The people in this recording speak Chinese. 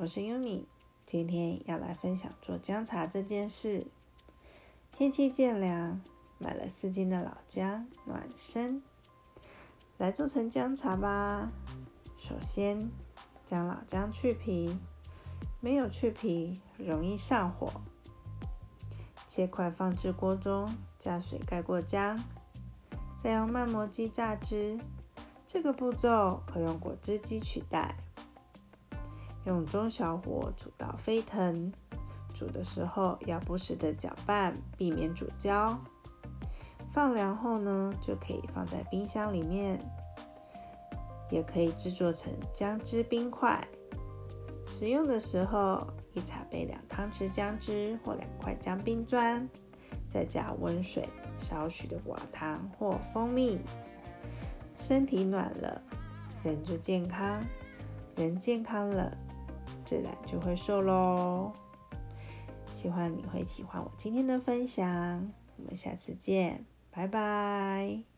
我是 Yumi，今天要来分享做姜茶这件事。天气渐凉，买了四斤的老姜暖身，来做成姜茶吧。首先将老姜去皮，没有去皮容易上火。切块放置锅中，加水盖过姜，再用慢磨机榨汁。这个步骤可用果汁机取代。用中小火煮到沸腾，煮的时候要不时的搅拌，避免煮焦。放凉后呢，就可以放在冰箱里面，也可以制作成姜汁冰块。使用的时候，一茶杯两汤匙姜汁或两块姜冰砖，再加温水、少许的果糖或蜂蜜。身体暖了，人就健康；人健康了。自然就会瘦喽。希望你会喜欢我今天的分享，我们下次见，拜拜。